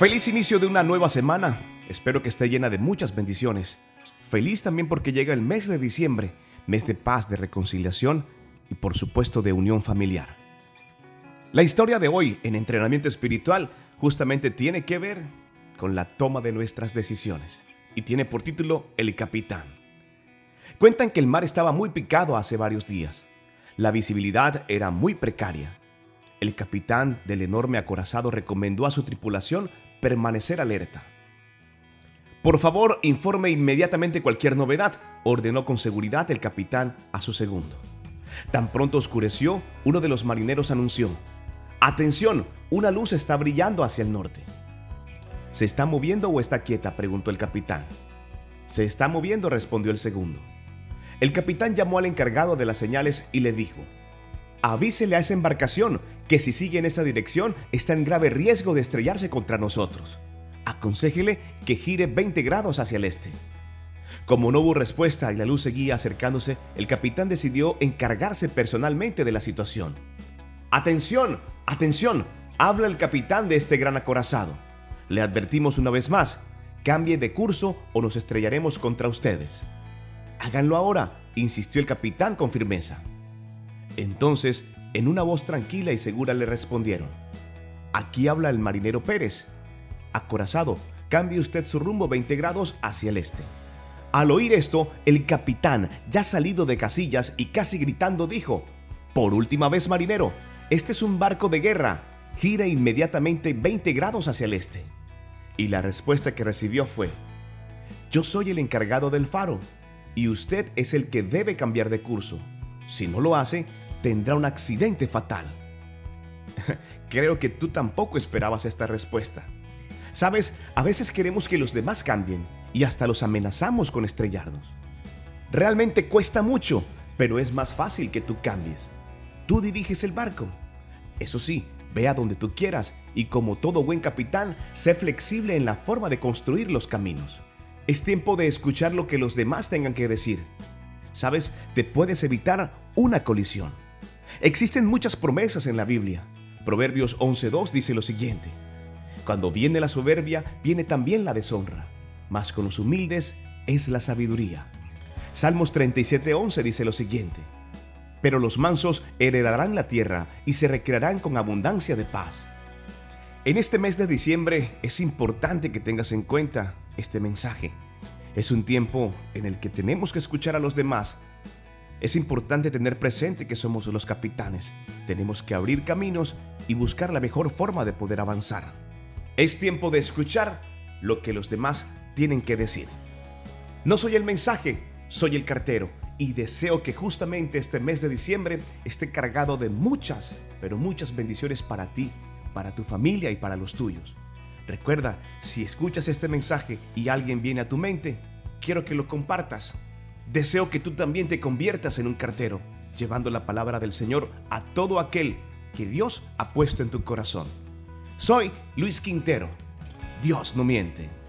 Feliz inicio de una nueva semana. Espero que esté llena de muchas bendiciones. Feliz también porque llega el mes de diciembre, mes de paz, de reconciliación y por supuesto de unión familiar. La historia de hoy en entrenamiento espiritual justamente tiene que ver con la toma de nuestras decisiones y tiene por título El Capitán. Cuentan que el mar estaba muy picado hace varios días. La visibilidad era muy precaria. El capitán del enorme acorazado recomendó a su tripulación permanecer alerta. Por favor, informe inmediatamente cualquier novedad, ordenó con seguridad el capitán a su segundo. Tan pronto oscureció, uno de los marineros anunció, Atención, una luz está brillando hacia el norte. ¿Se está moviendo o está quieta? preguntó el capitán. Se está moviendo, respondió el segundo. El capitán llamó al encargado de las señales y le dijo, avísele a esa embarcación que si sigue en esa dirección está en grave riesgo de estrellarse contra nosotros. Aconséjele que gire 20 grados hacia el este. Como no hubo respuesta y la luz seguía acercándose, el capitán decidió encargarse personalmente de la situación. Atención, atención, habla el capitán de este gran acorazado. Le advertimos una vez más, cambie de curso o nos estrellaremos contra ustedes. Háganlo ahora, insistió el capitán con firmeza. Entonces, en una voz tranquila y segura le respondieron, aquí habla el marinero Pérez. Acorazado, cambie usted su rumbo 20 grados hacia el este. Al oír esto, el capitán, ya salido de casillas y casi gritando, dijo, Por última vez, marinero, este es un barco de guerra, gira inmediatamente 20 grados hacia el este. Y la respuesta que recibió fue, Yo soy el encargado del faro, y usted es el que debe cambiar de curso. Si no lo hace, tendrá un accidente fatal. Creo que tú tampoco esperabas esta respuesta. Sabes, a veces queremos que los demás cambien y hasta los amenazamos con estrellarnos. Realmente cuesta mucho, pero es más fácil que tú cambies. Tú diriges el barco. Eso sí, ve a donde tú quieras y como todo buen capitán, sé flexible en la forma de construir los caminos. Es tiempo de escuchar lo que los demás tengan que decir. Sabes, te puedes evitar una colisión. Existen muchas promesas en la Biblia. Proverbios 11.2 dice lo siguiente. Cuando viene la soberbia, viene también la deshonra, mas con los humildes es la sabiduría. Salmos 37.11 dice lo siguiente. Pero los mansos heredarán la tierra y se recrearán con abundancia de paz. En este mes de diciembre es importante que tengas en cuenta este mensaje. Es un tiempo en el que tenemos que escuchar a los demás es importante tener presente que somos los capitanes. Tenemos que abrir caminos y buscar la mejor forma de poder avanzar. Es tiempo de escuchar lo que los demás tienen que decir. No soy el mensaje, soy el cartero y deseo que justamente este mes de diciembre esté cargado de muchas, pero muchas bendiciones para ti, para tu familia y para los tuyos. Recuerda, si escuchas este mensaje y alguien viene a tu mente, quiero que lo compartas Deseo que tú también te conviertas en un cartero, llevando la palabra del Señor a todo aquel que Dios ha puesto en tu corazón. Soy Luis Quintero. Dios no miente.